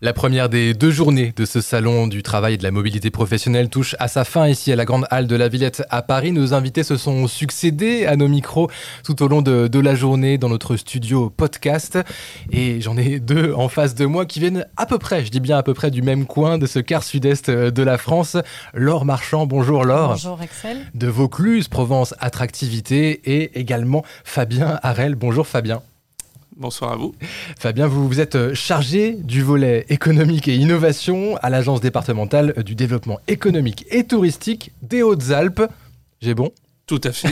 La première des deux journées de ce salon du travail et de la mobilité professionnelle touche à sa fin ici à la Grande Halle de la Villette à Paris. Nos invités se sont succédés à nos micros tout au long de, de la journée dans notre studio podcast. Et j'en ai deux en face de moi qui viennent à peu près, je dis bien à peu près du même coin de ce quart sud-est de la France. Laure Marchand, bonjour Laure. Bonjour Axel. De Vaucluse, Provence Attractivité et également Fabien Harel. Bonjour Fabien. Bonsoir à vous. Fabien, vous, vous êtes euh, chargé du volet économique et innovation à l'Agence départementale du développement économique et touristique des Hautes-Alpes. J'ai bon Tout à fait.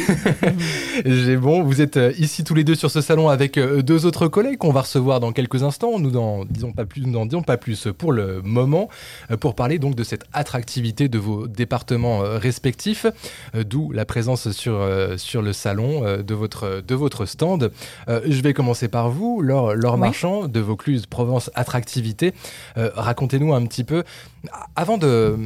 J'ai bon. Vous êtes euh, ici tous les deux sur ce salon avec euh, deux autres collègues qu'on va recevoir dans quelques instants. Nous n'en disons pas plus, nous n'en disons pas plus pour le moment, euh, pour parler donc de cette attractivité de vos départements respectifs, d'où la présence sur, sur le salon de, votre, de votre stand. Je vais commencer par vous, Laure, Laure Oui. Marchand, de Vaucluse Provence Attractivité. Racontez-nous un petit peu, avant de,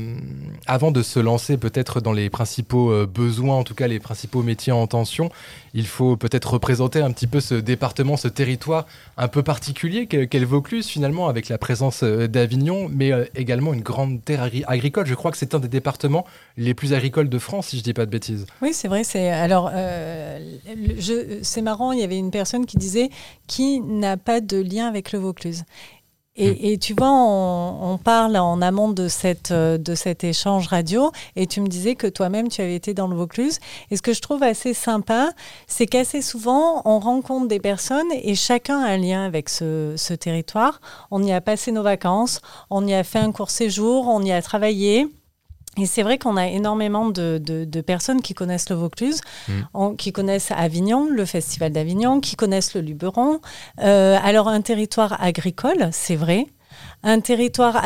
avant de se lancer peut-être dans les principaux euh, besoins, en tout cas les principaux métiers en tension, il faut peut-être représenter un petit peu ce département, ce territoire un peu particulier qu'est le Vaucluse finalement, avec la présence euh, d'Avignon, mais euh, également une grande terre agri- agricole. Je crois que c'est un des départements les plus agricoles de France, si je dis pas de bêtises. Oui, c'est vrai. C'est alors, c'est marrant. Il y avait une personne qui disait qui n'a pas de lien avec le Vaucluse? Et, et tu vois, on, on parle en amont de, cette, euh, de cet échange radio, et tu me disais que toi-même, tu avais été dans le Vaucluse. Et ce que je trouve assez sympa, c'est qu'assez souvent, on rencontre des personnes et chacun a un lien avec ce, ce territoire. On y a passé nos vacances, on y a fait un court séjour, on y a travaillé. Et c'est vrai qu'on a énormément de, de- de personnes qui connaissent le Vaucluse, Mm. en- qui connaissent Avignon, le Festival d'Avignon, qui connaissent le Luberon. Euh, alors un territoire agricole, c'est vrai. Un territoire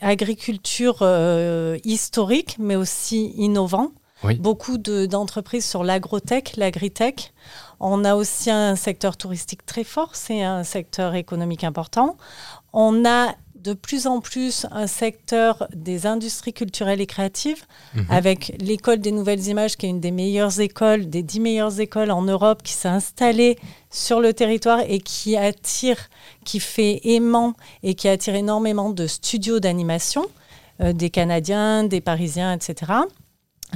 agriculture euh, historique, mais aussi innovant. Oui. Beaucoup de- d'entreprises sur l'agrotech, l'agritech. On a aussi un secteur touristique très fort, c'est un secteur économique important. On a de plus en plus un secteur des industries culturelles et créatives, Mhm. avec l'école des nouvelles images, qui est une des meilleures écoles, des dix meilleures écoles en Europe, qui s'est installée sur le territoire et qui attire, qui fait aimant et qui attire énormément de studios d'animation, euh, des Canadiens, des Parisiens, etc.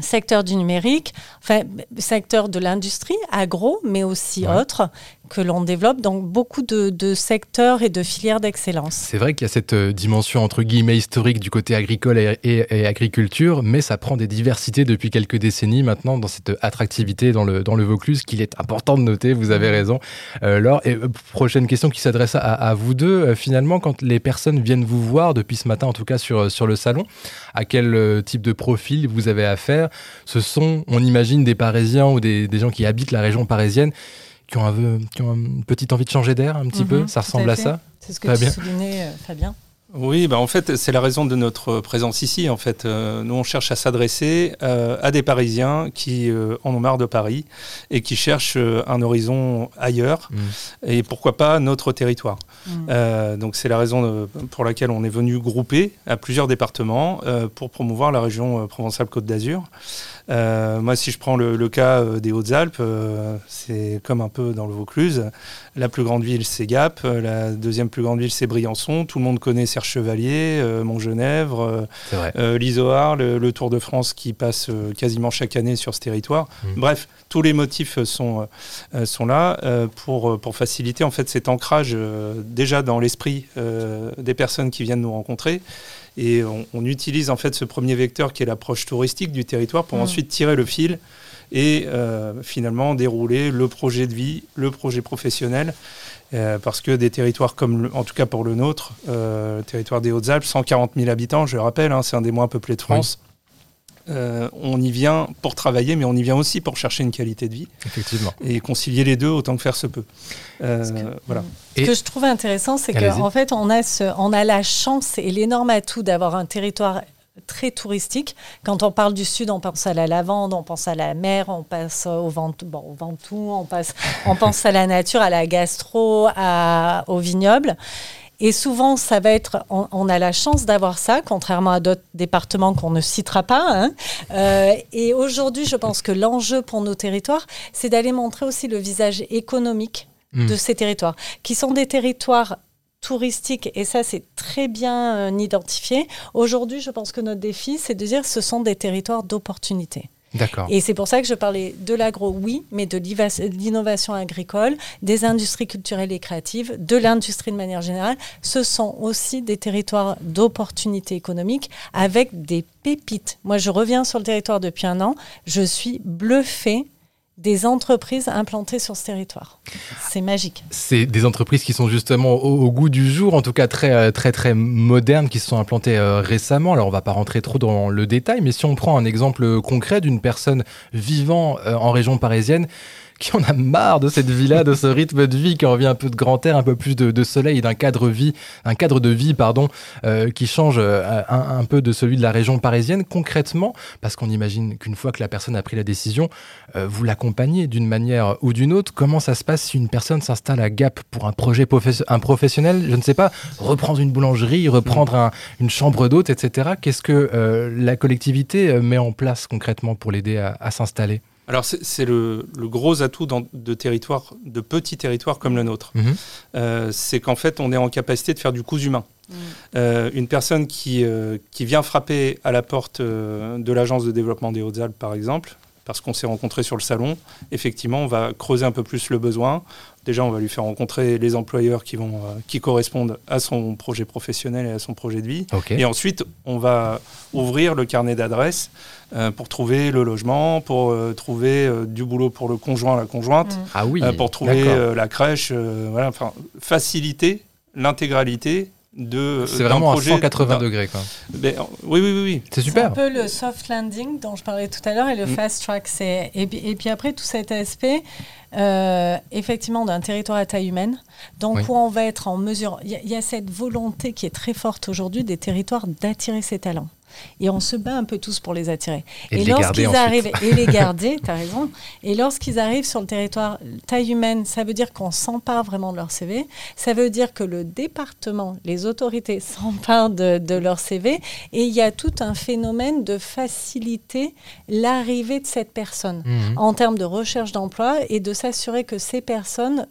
Secteur du numérique, enfin, secteur de l'industrie, agro, mais aussi Ouais. autres, que l'on développe. Donc, beaucoup de, de secteurs et de filières d'excellence. C'est vrai qu'il y a cette euh, dimension entre guillemets historique du côté agricole et, et- et agriculture, mais ça prend des diversités depuis quelques décennies maintenant dans cette attractivité dans le, dans le Vaucluse qu'il est important de noter, vous avez raison. Euh, Laure, et, euh, prochaine question qui s'adresse à, à vous deux. Finalement, quand les personnes viennent vous voir, depuis ce matin en tout cas sur, sur le salon, à quel type de profil vous avez affaire Ce sont, on imagine, des Parisiens ou des, des gens qui habitent la région parisienne qui ont, un, qui ont une petite envie de changer d'air un petit Mhm, peu. Ça ressemble à ça. C'est ce que tu soulignais, euh, Fabien. Oui, bah en fait, c'est la raison de notre présence ici. En fait, Euh, nous, on cherche à s'adresser euh, à des Parisiens qui euh, en ont marre de Paris et qui cherchent euh, un horizon ailleurs Mm. et pourquoi pas notre territoire. Mm. Euh, donc, c'est la raison de- pour laquelle on est venu grouper à plusieurs départements euh, pour promouvoir la région euh, Provence-Alpes-Côte d'Azur. Euh, moi, si je prends le, le cas euh, des Hautes-Alpes, euh, c'est comme un peu dans le Vaucluse. La plus grande ville, c'est Gap. La deuxième plus grande ville, c'est Briançon. Tout le monde connaît Serre Chevalier, euh, Montgenèvre, l'Isoard, le, le Tour de France qui passe quasiment chaque année sur ce territoire. Mhm. Bref, tous les motifs sont, sont là pour, pour faciliter en fait cet ancrage déjà dans l'esprit des personnes qui viennent nous rencontrer. Et on, on utilise en fait ce premier vecteur qui est l'approche touristique du territoire pour Mhm. ensuite tirer le fil et euh, finalement dérouler le projet de vie, le projet professionnel. Euh, parce que des territoires comme, le- en tout cas pour le nôtre, euh, le territoire des Hautes-Alpes, 140 000 habitants, je le rappelle, hein, c'est un des moins peuplés de France. Euh, on y vient pour travailler, mais on y vient aussi pour chercher une qualité de vie Effectivement. et concilier les deux autant que faire se peut. Euh, que- voilà. Ce que je trouve intéressant, c'est qu'en fait, on a, ce, on a la chance et l'énorme atout d'avoir un territoire très touristique. Quand on parle du sud, on pense à la lavande, on pense à la mer, on passe au Ventoux, bon, au Ventoux on, passe, on pense à la nature, à la gastro, à, au vignoble. Et souvent, ça va être, on, a la chance d'avoir ça, contrairement à d'autres départements qu'on ne citera pas. Hein. Euh, et aujourd'hui, je pense que l'enjeu pour nos territoires, c'est d'aller montrer aussi le visage économique de hmm. ces territoires, qui sont des territoires touristiques, et ça c'est très bien euh, identifié. Aujourd'hui, je pense que notre défi, c'est de dire que ce sont des territoires d'opportunité. Et c'est pour ça que je parlais de l'agro, oui, mais de l'innovation agricole, des industries culturelles et créatives, de l'industrie de manière générale. Ce sont aussi des territoires d'opportunités économiques avec des pépites. Moi, je reviens sur le territoire depuis un an. Je suis bluffée des entreprises implantées sur ce territoire. C'est magique. C'est des entreprises qui sont justement au, goût du jour, en tout cas très euh, très très modernes, qui se sont implantées euh, récemment. Alors on va pas rentrer trop dans le détail, mais si on prend un exemple concret d'une personne vivant euh, en région parisienne qui en a marre de cette vie-là, de ce rythme de vie, qui envie un peu de grand air, un peu plus de, soleil, d'un cadre cadre de vie, pardon, euh, qui change euh, un, peu de celui de la région parisienne. Concrètement, parce qu'on imagine qu'une fois que la personne a pris la décision, euh, vous l'accompagnez d'une manière ou d'une autre. Comment ça se passe si une personne s'installe à Gap pour un projet un professionnel, je ne sais pas, reprendre une boulangerie, reprendre une chambre d'hôte, etc. Qu'est-ce que la collectivité met en place concrètement pour l'aider à s'installer? Alors c'est le, gros atout de territoires, de petits territoires comme le nôtre. Mhm. Euh, c'est qu'en fait on est en capacité de faire du coût humain. Mm. Euh, une personne qui, euh, qui vient frapper à la porte de l'agence de développement des Hautes-Alpes par exemple, parce qu'on s'est rencontré sur le salon, effectivement on va creuser un peu plus le besoin. Déjà on va lui faire rencontrer les employeurs qui, vont, qui correspondent à son projet professionnel et à son projet de vie. Et ensuite on va ouvrir le carnet d'adresses euh, pour trouver le logement, pour euh, trouver euh, du boulot pour le conjoint, la conjointe, ah oui, pour trouver la crèche, voilà, faciliter l'intégralité de C'est vraiment projet, à 180 degrés. Quoi. Ben, oui, oui, oui. oui. C'est super. C'est un peu le soft landing dont je parlais tout à l'heure et le mm. fast track. Et, et puis après, tout cet aspect, effectivement, d'un territoire à taille humaine, donc où on va être en mesure. Il y, y, a cette volonté qui est très forte aujourd'hui des territoires d'attirer ces talents et on se bat un peu tous pour les attirer. Et, lorsqu'ils arrivent, et les garder, tu as raison, et lorsqu'ils arrivent sur le territoire taille humaine, ça veut dire qu'on s'empare vraiment de leur CV, ça veut dire que le département, les autorités s'emparent de, leur CV, et il y a tout un phénomène de faciliter l'arrivée de cette personne. Mhm. en termes de recherche d'emploi et de s'assurer que ces personnes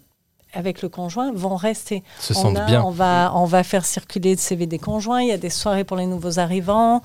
avec le conjoint vont rester. Se on, bien. on va on va faire circuler le CV des conjoints. Il y a des soirées pour les nouveaux arrivants.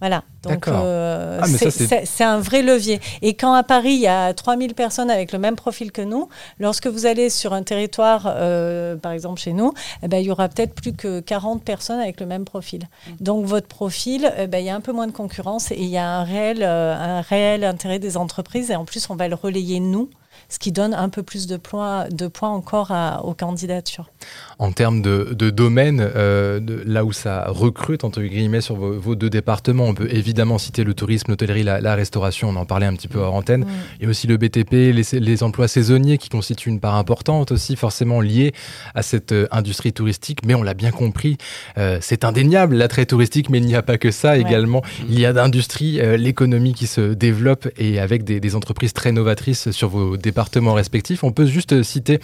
Voilà. Donc euh, ah, c'est un vrai levier. Et quand à Paris il y a 3000 personnes avec le même profil que nous, lorsque vous allez sur un territoire, euh, par exemple chez nous, eh ben, il y aura peut-être plus que 40 personnes avec le même profil. Donc votre profil, eh ben, il y a un peu moins de concurrence et il y a un réel, euh, un réel intérêt des entreprises. Et en plus, on va le relayer nous ce qui donne un peu plus de points, de points encore aux candidatures. En termes de, de domaine, euh, là où ça recrute, entre guillemets, sur vos, deux départements, on peut évidemment citer le tourisme, l'hôtellerie, la, restauration, on en parlait un petit peu hors antenne. Il y a aussi le BTP, les, les, emplois saisonniers qui constituent une part importante aussi, forcément liée à cette euh, industrie touristique. Mais on l'a bien compris, euh, c'est indéniable l'attrait touristique, mais il n'y a pas que ça également. Il y a d'industrie, l'économie qui se développe et avec des, des entreprises très novatrices sur vos départements départements respectifs. On peut juste citer,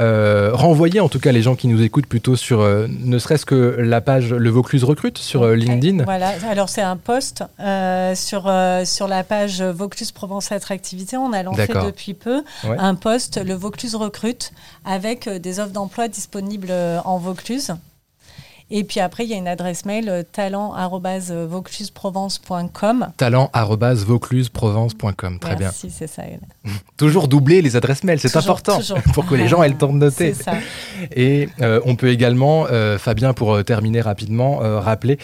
euh, renvoyer en tout cas les gens qui nous écoutent plutôt sur euh, ne serait-ce que la page Le Vaucluse Recrute sur euh, LinkedIn. Voilà, alors c'est un post sur, sur la page Vaucluse Provence Attractivité. On a lancé depuis peu un post, Le Vaucluse Recrute, avec des offres d'emploi disponibles en Vaucluse. Et puis après, il y a une adresse mail euh, talent.vaucluseprovence.com. Talent.vaucluseprovence.com. Très bien. Merci, c'est ça. toujours doubler les adresses mail, c'est important pour que les gens aient le temps de noter. Ça. Et euh, on peut également, euh, Fabien, pour terminer rapidement, rappeler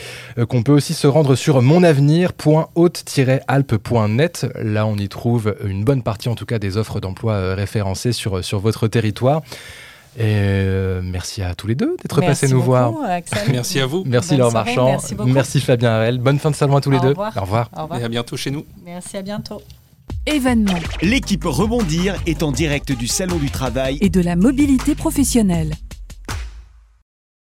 qu'on peut aussi se rendre sur monavenir.haute-alpes.net. Là, on y trouve une bonne partie, en tout cas, des offres d'emploi référencées sur, sur votre territoire. Et euh, merci à tous les deux d'être passés nous voir. Merci à vous. Merci Laure Marchand. Merci, Fabien Harel. Bonne fin de salon à tous les deux. Au revoir. Et à bientôt chez nous. Merci, à bientôt. Événement. L'équipe Rebondir est en direct du Salon du Travail et de la mobilité professionnelle.